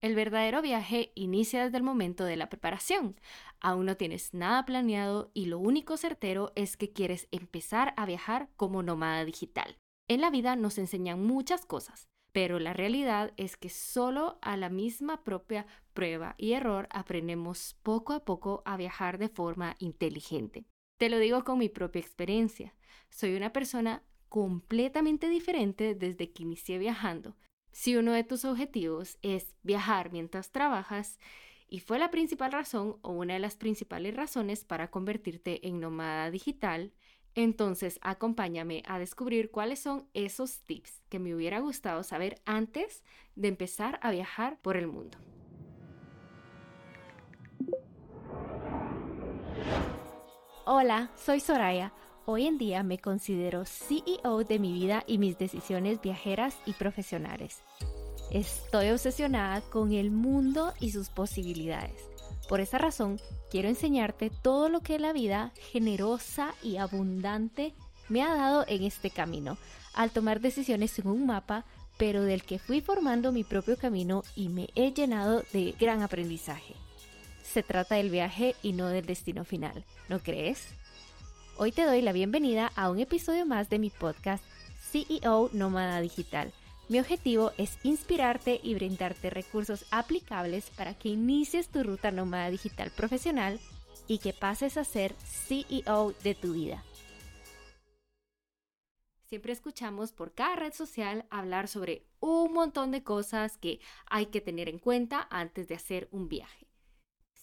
El verdadero viaje inicia desde el momento de la preparación. Aún no tienes nada planeado y lo único certero es que quieres empezar a viajar como nómada digital. En la vida nos enseñan muchas cosas, pero la realidad es que solo a la misma propia prueba y error aprendemos poco a poco a viajar de forma inteligente. Te lo digo con mi propia experiencia. Soy una persona completamente diferente desde que inicié viajando. Si uno de tus objetivos es viajar mientras trabajas, y fue la principal razón o una de las principales razones para convertirte en nómada digital, entonces acompáñame a descubrir cuáles son esos tips que me hubiera gustado saber antes de empezar a viajar por el mundo. Hola, soy Soraya Hoy en día me considero CEO de mi vida y mis decisiones viajeras y profesionales. Estoy obsesionada con el mundo y sus posibilidades. Por esa razón, quiero enseñarte todo lo que la vida generosa y abundante me ha dado en este camino, al tomar decisiones en un mapa, pero del que fui formando mi propio camino y me he llenado de gran aprendizaje. Se trata del viaje y no del destino final, ¿no crees? Hoy te doy la bienvenida a un episodio más de mi podcast CEO Nómada Digital. Mi objetivo es inspirarte y brindarte recursos aplicables para que inicies tu ruta nómada digital profesional y que pases a ser CEO de tu vida. Siempre escuchamos por cada red social hablar sobre un montón de cosas que hay que tener en cuenta antes de hacer un viaje.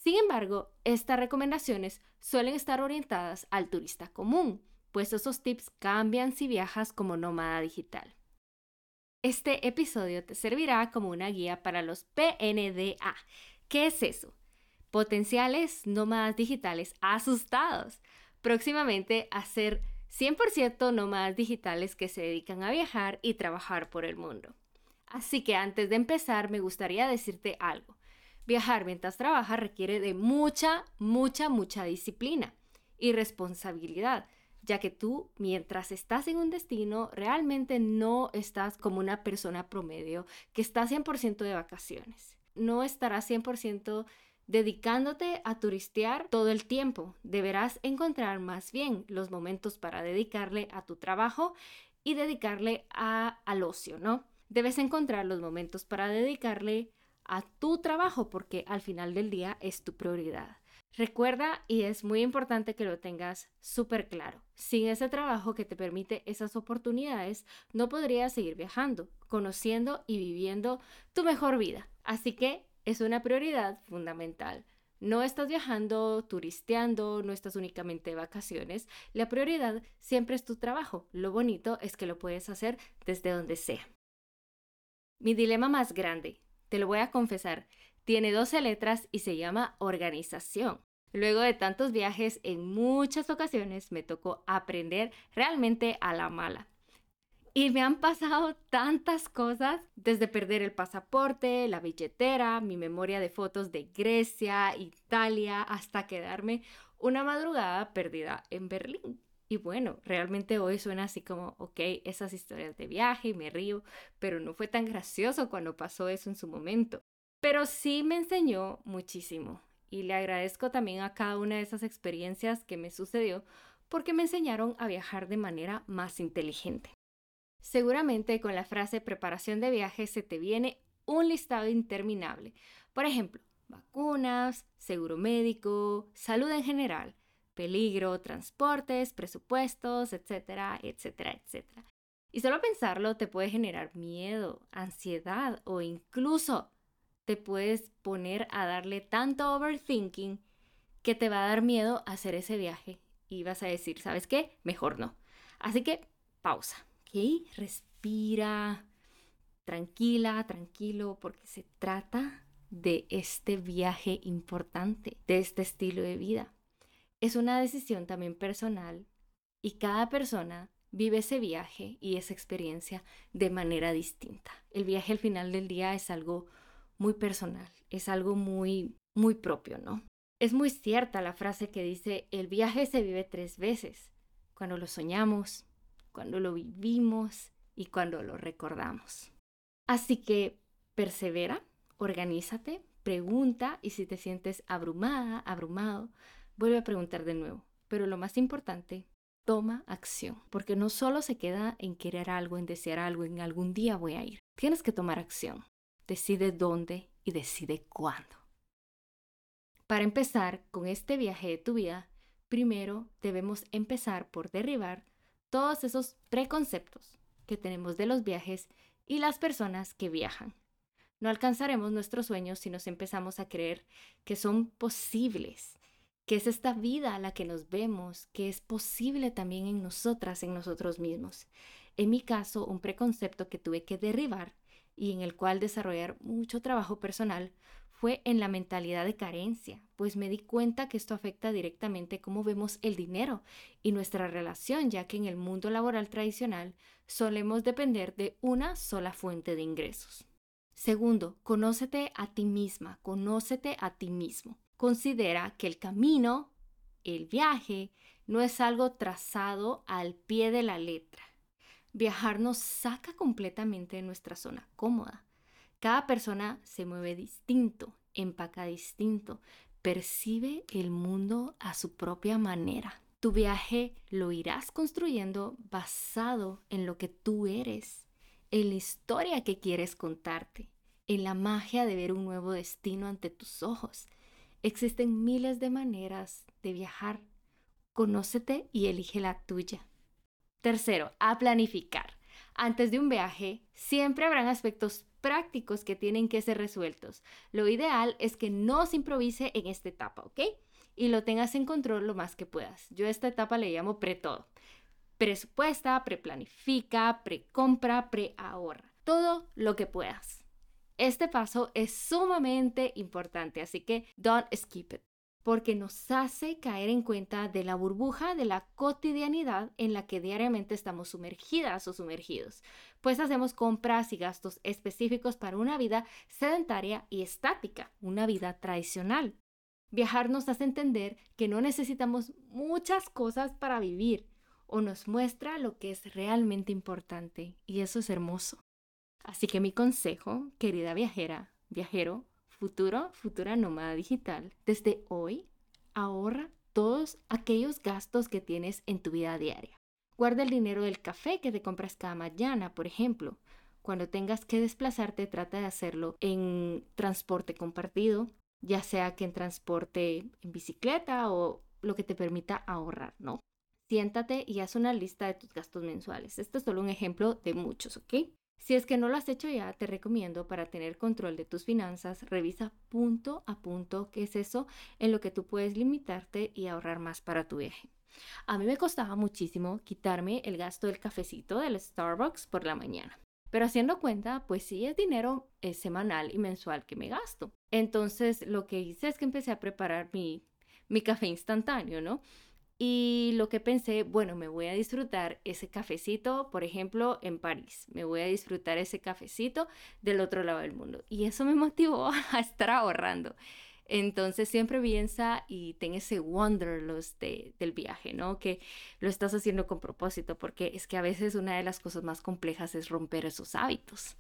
Sin embargo, estas recomendaciones suelen estar orientadas al turista común, pues esos tips cambian si viajas como nómada digital. Este episodio te servirá como una guía para los PNDA. ¿Qué es eso? Potenciales nómadas digitales asustados. Próximamente a ser 100% nómadas digitales que se dedican a viajar y trabajar por el mundo. Así que antes de empezar me gustaría decirte algo. Viajar mientras trabajas requiere de mucha, mucha, mucha disciplina y responsabilidad, ya que tú, mientras estás en un destino, realmente no estás como una persona promedio que está 100% de vacaciones. No estarás 100% dedicándote a turistear todo el tiempo. Deberás encontrar más bien los momentos para dedicarle a tu trabajo y dedicarle a, al ocio, ¿no? Debes encontrar los momentos para dedicarle a tu trabajo porque al final del día es tu prioridad. Recuerda, y es muy importante que lo tengas súper claro, sin ese trabajo que te permite esas oportunidades, no podrías seguir viajando, conociendo y viviendo tu mejor vida. Así que es una prioridad fundamental. No estás viajando, turisteando, no estás únicamente de vacaciones. La prioridad siempre es tu trabajo. Lo bonito es que lo puedes hacer desde donde sea. Mi dilema más grande te lo voy a confesar, tiene 12 letras y se llama organización. Luego de tantos viajes, en muchas ocasiones me tocó aprender realmente a la mala. Y me han pasado tantas cosas, desde perder el pasaporte, la billetera, mi memoria de fotos de Grecia, Italia, hasta quedarme una madrugada perdida en Berlín. Y bueno, realmente hoy suena así como, ok, esas historias de viaje y me río, pero no fue tan gracioso cuando pasó eso en su momento. Pero sí me enseñó muchísimo y le agradezco también a cada una de esas experiencias que me sucedió porque me enseñaron a viajar de manera más inteligente. Seguramente con la frase preparación de viaje se te viene un listado interminable. Por ejemplo, vacunas, seguro médico, salud en general, peligro, transportes, presupuestos, etcétera, etcétera, etcétera. Y solo pensarlo te puede generar miedo, ansiedad o incluso te puedes poner a darle tanto overthinking que te va a dar miedo hacer ese viaje y vas a decir, ¿sabes qué? Mejor no. Así que pausa, ¿ok? Respira, tranquila, tranquilo, porque se trata de este viaje importante, de este estilo de vida es una decisión también personal y cada persona vive ese viaje y esa experiencia de manera distinta. El viaje al final del día es algo muy personal, es algo muy, muy propio, ¿no? Es muy cierta la frase que dice, el viaje se vive tres veces, cuando lo soñamos, cuando lo vivimos y cuando lo recordamos. Así que persevera, Organízate, pregunta y si te sientes abrumada, abrumado, vuelve a preguntar de nuevo. Pero lo más importante, toma acción, porque no solo se queda en querer algo, en desear algo, en algún día voy a ir. Tienes que tomar acción. Decide dónde y decide cuándo. Para empezar con este viaje de tu vida, primero debemos empezar por derribar todos esos preconceptos que tenemos de los viajes y las personas que viajan. No alcanzaremos nuestros sueños si nos empezamos a creer que son posibles, que es esta vida a la que nos vemos, que es posible también en nosotras, en nosotros mismos. En mi caso, un preconcepto que tuve que derribar y en el cual desarrollar mucho trabajo personal fue en la mentalidad de carencia, pues me di cuenta que esto afecta directamente cómo vemos el dinero y nuestra relación, ya que en el mundo laboral tradicional solemos depender de una sola fuente de ingresos. Segundo, conócete a ti misma, conócete a ti mismo. Considera que el camino, el viaje, no es algo trazado al pie de la letra. Viajar nos saca completamente de nuestra zona cómoda. Cada persona se mueve distinto, empaca distinto, percibe el mundo a su propia manera. Tu viaje lo irás construyendo basado en lo que tú eres, en la historia que quieres contarte, en la magia de ver un nuevo destino ante tus ojos. Existen miles de maneras de viajar. Conócete y elige la tuya. Tercero, a planificar. Antes de un viaje, siempre habrán aspectos prácticos que tienen que ser resueltos. Lo ideal es que no se improvise en esta etapa, ¿ok? Y lo tengas en control lo más que puedas. Yo a esta etapa le llamo pre-todo. Presupuesta, preplanifica, precompra, preahorra. Todo lo que puedas. Este paso es sumamente importante, así que don't skip it porque nos hace caer en cuenta de la burbuja de la cotidianidad en la que diariamente estamos sumergidas o sumergidos, pues hacemos compras y gastos específicos para una vida sedentaria y estática, una vida tradicional. Viajar nos hace entender que no necesitamos muchas cosas para vivir o nos muestra lo que es realmente importante y eso es hermoso. Así que mi consejo, querida viajera, viajero, futuro, futura nómada digital, desde hoy ahorra todos aquellos gastos que tienes en tu vida diaria. Guarda el dinero del café que te compras cada mañana, por ejemplo. Cuando tengas que desplazarte, trata de hacerlo en transporte compartido, ya sea que en transporte en bicicleta o lo que te permita ahorrar, ¿no? Siéntate y haz una lista de tus gastos mensuales. Este es solo un ejemplo de muchos, ¿ok? Si es que no lo has hecho ya, te recomiendo para tener control de tus finanzas, revisa punto a punto qué es eso en lo que tú puedes limitarte y ahorrar más para tu viaje. A mí me costaba muchísimo quitarme el gasto del cafecito del Starbucks por la mañana. Pero haciendo cuenta, pues sí es dinero semanal y mensual que me gasto. Entonces lo que hice es que empecé a preparar mi, mi café instantáneo, ¿no? Y lo que pensé, bueno, me voy a disfrutar ese cafecito, por ejemplo, en París. Me voy a disfrutar ese cafecito del otro lado del mundo. Y eso me motivó a estar ahorrando. Entonces siempre piensa y ten ese wanderlust del viaje, ¿no? Que lo estás haciendo con propósito, porque es que a veces una de las cosas más complejas es romper esos hábitos.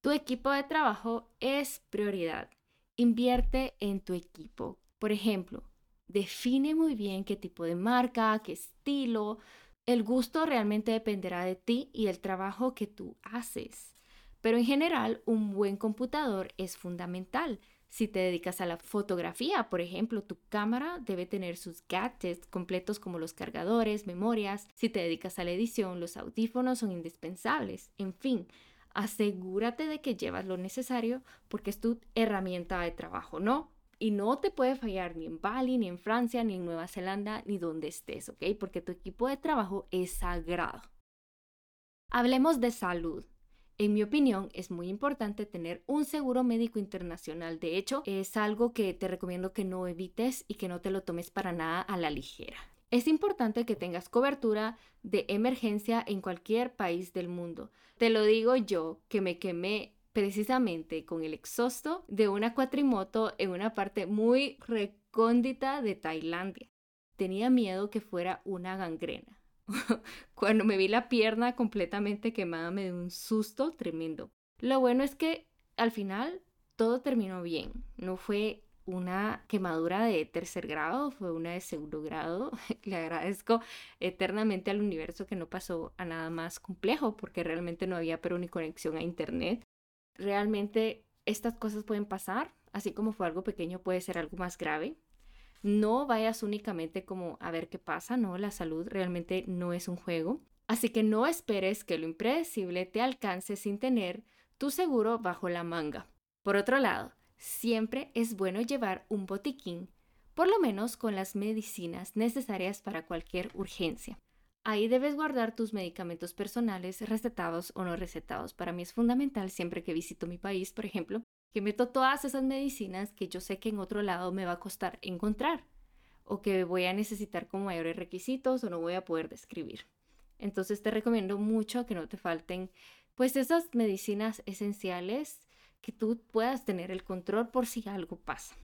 Tu equipo de trabajo es prioridad. Invierte en tu equipo. Por ejemplo, Define muy bien qué tipo de marca, qué estilo. El gusto realmente dependerá de ti y del trabajo que tú haces. Pero en general, un buen computador es fundamental. Si te dedicas a la fotografía, por ejemplo, tu cámara debe tener sus gadgets completos como los cargadores, memorias. Si te dedicas a la edición, los audífonos son indispensables. En fin, asegúrate de que llevas lo necesario porque es tu herramienta de trabajo, ¿no? Y no te puede fallar ni en Bali, ni en Francia, ni en Nueva Zelanda, ni donde estés, ¿ok? Porque tu equipo de trabajo es sagrado. Hablemos de salud. En mi opinión, es muy importante tener un seguro médico internacional. De hecho, es algo que te recomiendo que no evites y que no te lo tomes para nada a la ligera. Es importante que tengas cobertura de emergencia en cualquier país del mundo. Te lo digo yo, que me quemé precisamente con el exhausto de una cuatrimoto en una parte muy recóndita de Tailandia. Tenía miedo que fuera una gangrena. Cuando me vi la pierna completamente quemada me dio un susto tremendo. Lo bueno es que al final todo terminó bien. No fue una quemadura de tercer grado, fue una de segundo grado. Le agradezco eternamente al universo que no pasó a nada más complejo porque realmente no había pero ni conexión a internet. Realmente estas cosas pueden pasar, así como fue algo pequeño puede ser algo más grave. No vayas únicamente como a ver qué pasa, no, la salud realmente no es un juego. Así que no esperes que lo impredecible te alcance sin tener tu seguro bajo la manga. Por otro lado, siempre es bueno llevar un botiquín, por lo menos con las medicinas necesarias para cualquier urgencia. Ahí debes guardar tus medicamentos personales, recetados o no recetados. Para mí es fundamental siempre que visito mi país, por ejemplo, que meto todas esas medicinas que yo sé que en otro lado me va a costar encontrar o que voy a necesitar con mayores requisitos o no voy a poder describir. Entonces te recomiendo mucho que no te falten pues esas medicinas esenciales que tú puedas tener el control por si algo pasa.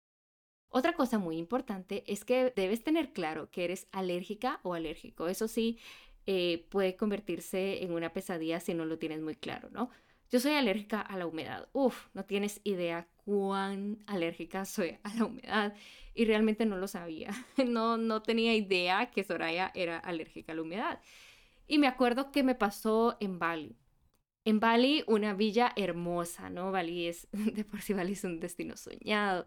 Otra cosa muy importante es que debes tener claro que eres alérgica o alérgico. Eso sí, eh, puede convertirse en una pesadilla si no lo tienes muy claro, ¿no? Yo soy alérgica a la humedad. Uf, no tienes idea cuán alérgica soy a la humedad y realmente no lo sabía. No, no tenía idea que Soraya era alérgica a la humedad. Y me acuerdo que me pasó en Bali. En Bali, una villa hermosa, ¿no? Bali es, de por sí Bali es un destino soñado.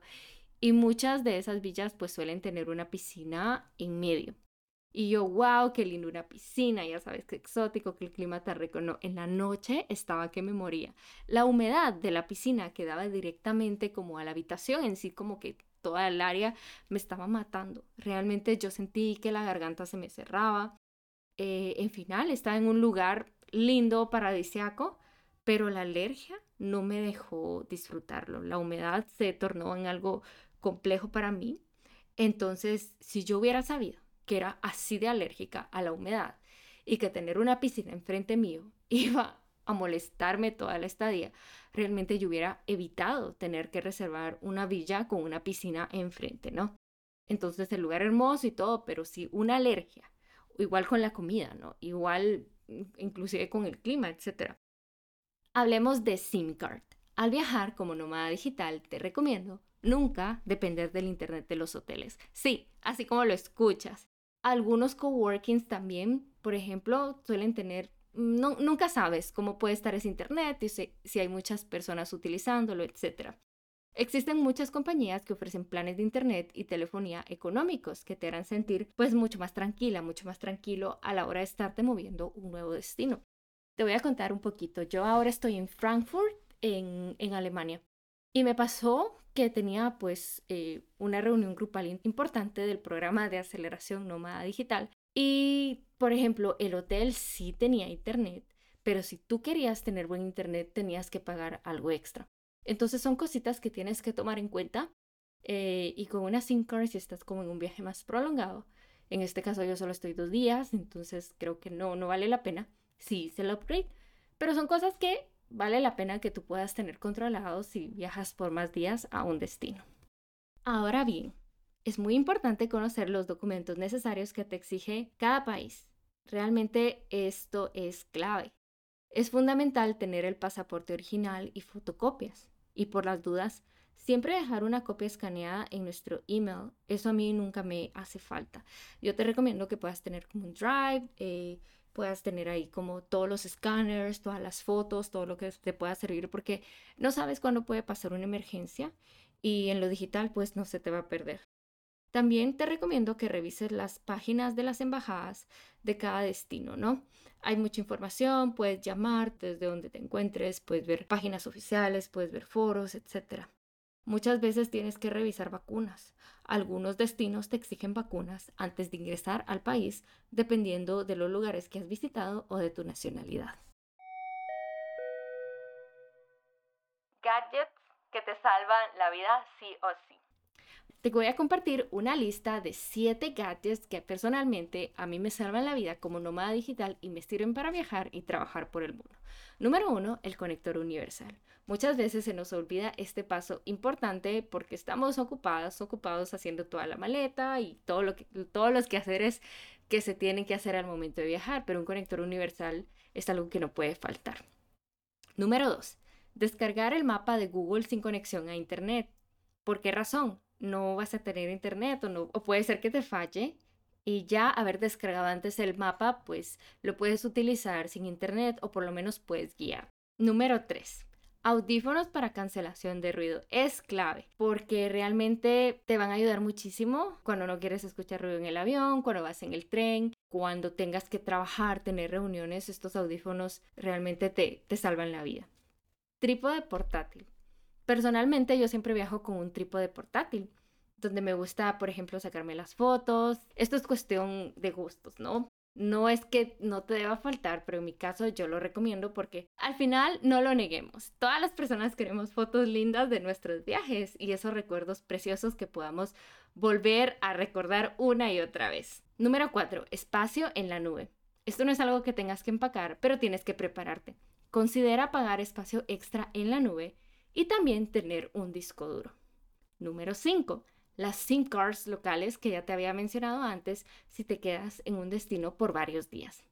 Y muchas de esas villas pues suelen tener una piscina en medio. Y yo, wow, qué lindo una piscina, ya sabes qué exótico, que el clima está rico. No, en la noche estaba que me moría. La humedad de la piscina quedaba directamente como a la habitación en sí, como que toda el área me estaba matando. Realmente yo sentí que la garganta se me cerraba. Eh, en final, estaba en un lugar lindo, paradisiaco, pero la alergia no me dejó disfrutarlo. La humedad se tornó en algo complejo para mí. Entonces, si yo hubiera sabido que era así de alérgica a la humedad y que tener una piscina enfrente mío iba a molestarme toda la estadía, realmente yo hubiera evitado tener que reservar una villa con una piscina enfrente, ¿no? Entonces el lugar hermoso y todo, pero si una alergia, igual con la comida, ¿no? Igual inclusive con el clima, etc. Hablemos de SIM card. Al viajar como nómada digital, te recomiendo nunca depender del internet de los hoteles. Sí, así como lo escuchas. Algunos coworkings también, por ejemplo, suelen tener nunca sabes cómo puede estar ese internet y si, si, hay muchas personas utilizándolo, etc. Existen muchas compañías que ofrecen planes de internet y telefonía económicos que te harán sentir pues mucho más tranquila, mucho más tranquilo a la hora de estarte moviendo un nuevo destino. Te voy a contar un poquito. Yo ahora estoy en Frankfurt, en, en Alemania. Y me pasó que tenía pues eh, una reunión grupal importante del programa de aceleración nómada digital. Y, por ejemplo, el hotel sí tenía internet, pero si tú querías tener buen internet tenías que pagar algo extra. Entonces son cositas que tienes que tomar en cuenta. Eh, y con una SIM card, si estás como en un viaje más prolongado, en este caso yo solo estoy dos días, entonces creo que no, no vale la pena. Sí, hice el upgrade, pero son cosas que vale la pena que tú puedas tener controlado si viajas por más días a un destino. Ahora bien, es muy importante conocer los documentos necesarios que te exige cada país. Realmente esto es clave. Es fundamental tener el pasaporte original y fotocopias. Y por las dudas, siempre dejar una copia escaneada en nuestro email. Eso a mí nunca me hace falta. Yo te recomiendo que puedas tener como un drive, eh, puedas tener ahí como todos los escáneres, todas las fotos, todo lo que te pueda servir, porque no sabes cuándo puede pasar una emergencia y en lo digital pues no se te va a perder. También te recomiendo que revises las páginas de las embajadas de cada destino, ¿no? Hay mucha información, puedes llamar desde donde te encuentres, puedes ver páginas oficiales, puedes ver foros, etc. Muchas veces tienes que revisar vacunas. Algunos destinos te exigen vacunas antes de ingresar al país, dependiendo de los lugares que has visitado o de tu nacionalidad. Gadgets que te salvan la vida sí o sí te voy a compartir una lista de 7 gadgets que personalmente a mí me salvan la vida como nómada digital y me sirven para viajar y trabajar por el mundo. Número 1, el conector universal. Muchas veces se nos olvida este paso importante porque estamos ocupados, ocupados haciendo toda la maleta y todos los quehaceres que se tienen que hacer al momento de viajar, pero un conector universal es algo que no puede faltar. Número 2, descargar el mapa de Google sin conexión a Internet. ¿Por qué razón? No vas a tener Internet o, puede ser que te falle y ya haber descargado antes el mapa, pues lo puedes utilizar sin Internet o por lo menos puedes guiar. Número 3. Audífonos para cancelación de ruido es clave porque realmente te van a ayudar muchísimo cuando no quieres escuchar ruido en el avión, cuando vas en el tren, cuando tengas que trabajar, tener reuniones, estos audífonos realmente te, te salvan la vida. Trípode portátil. Personalmente yo siempre viajo con un trípode portátil donde me gusta, por ejemplo, sacarme las fotos. Esto es cuestión de gustos, ¿no? No es que no te deba faltar, pero en mi caso yo lo recomiendo porque al final no lo neguemos. Todas las personas queremos fotos lindas de nuestros viajes y esos recuerdos preciosos que podamos volver a recordar una y otra vez. Número 4. Espacio en la nube. Esto no es algo que tengas que empacar, pero tienes que prepararte. Considera pagar espacio extra en la nube y también tener un disco duro. Número 5 las SIM cards locales que ya te había mencionado antes si te quedas en un destino por varios días.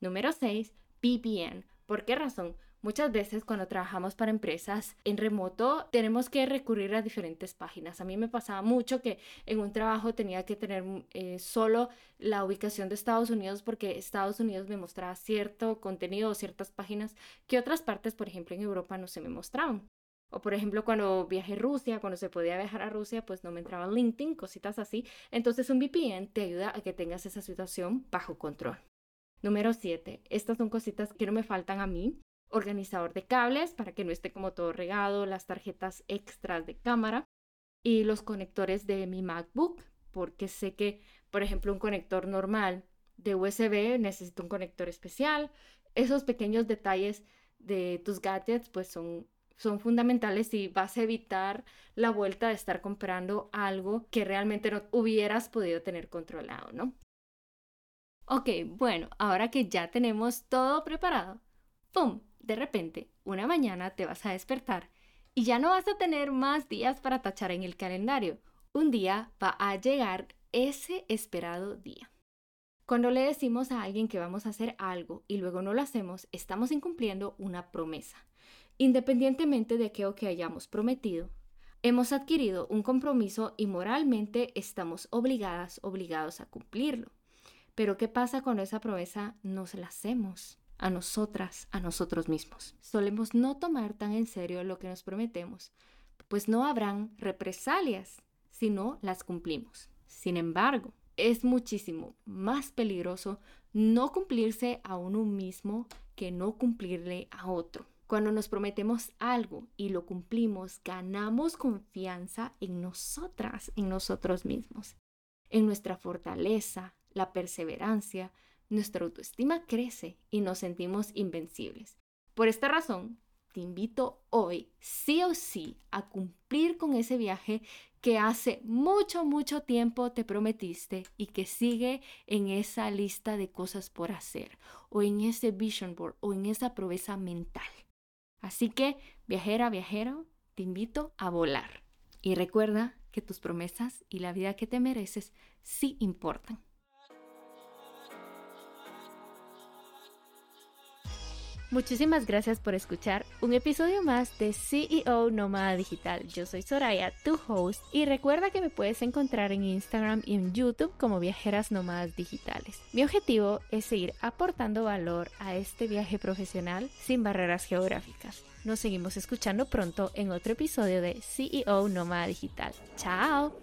Número 6. VPN. ¿Por qué razón? Muchas veces cuando trabajamos para empresas en remoto tenemos que recurrir a diferentes páginas. A mí me pasaba mucho que en un trabajo tenía que tener eh, solo la ubicación de Estados Unidos porque Estados Unidos me mostraba cierto contenido o ciertas páginas que otras partes, por ejemplo en Europa, no se me mostraban. O por ejemplo, cuando viajé a Rusia, cuando se podía viajar a Rusia, pues no me entraba LinkedIn, cositas así. Entonces un VPN te ayuda a que tengas esa situación bajo control. Número 7. Estas son cositas que no me faltan a mí. Organizador de cables para que no esté como todo regado, las tarjetas extras de cámara y los conectores de mi MacBook, porque sé que, por ejemplo, un conector normal de USB necesita un conector especial. Esos pequeños detalles de tus gadgets pues son son fundamentales si vas a evitar la vuelta de estar comprando algo que realmente no hubieras podido tener controlado, ¿no? Ok, bueno, ahora que ya tenemos todo preparado, ¡pum! De repente, una mañana te vas a despertar y ya no vas a tener más días para tachar en el calendario. Un día va a llegar ese esperado día. Cuando le decimos a alguien que vamos a hacer algo y luego no lo hacemos, estamos incumpliendo una promesa. Independientemente de qué o que hayamos prometido, hemos adquirido un compromiso y moralmente estamos obligadas, obligados a cumplirlo. Pero ¿qué pasa cuando esa promesa nos la hacemos? a nosotras, a nosotros mismos. Solemos no tomar tan en serio lo que nos prometemos, pues no habrán represalias si no las cumplimos. Sin embargo, es muchísimo más peligroso no cumplirse a uno mismo que no cumplirle a otro. Cuando nos prometemos algo y lo cumplimos, ganamos confianza en nosotras, en nosotros mismos, en nuestra fortaleza, la perseverancia, nuestra autoestima crece y nos sentimos invencibles. Por esta razón, te invito hoy, sí o sí, a cumplir con ese viaje que hace mucho, mucho tiempo te prometiste y que sigue en esa lista de cosas por hacer, o en ese vision board, o en esa promesa mental. Así que, viajera, viajero, te invito a volar. Y recuerda que tus promesas y la vida que te mereces sí importan. Muchísimas gracias por escuchar un episodio más de CEO Nómada Digital. Yo soy Soraya, tu host, y recuerda que me puedes encontrar en Instagram y en YouTube como Viajeras Nómadas Digitales. Mi objetivo es seguir aportando valor a este viaje profesional sin barreras geográficas. Nos seguimos escuchando pronto en otro episodio de CEO Nómada Digital. ¡Chao!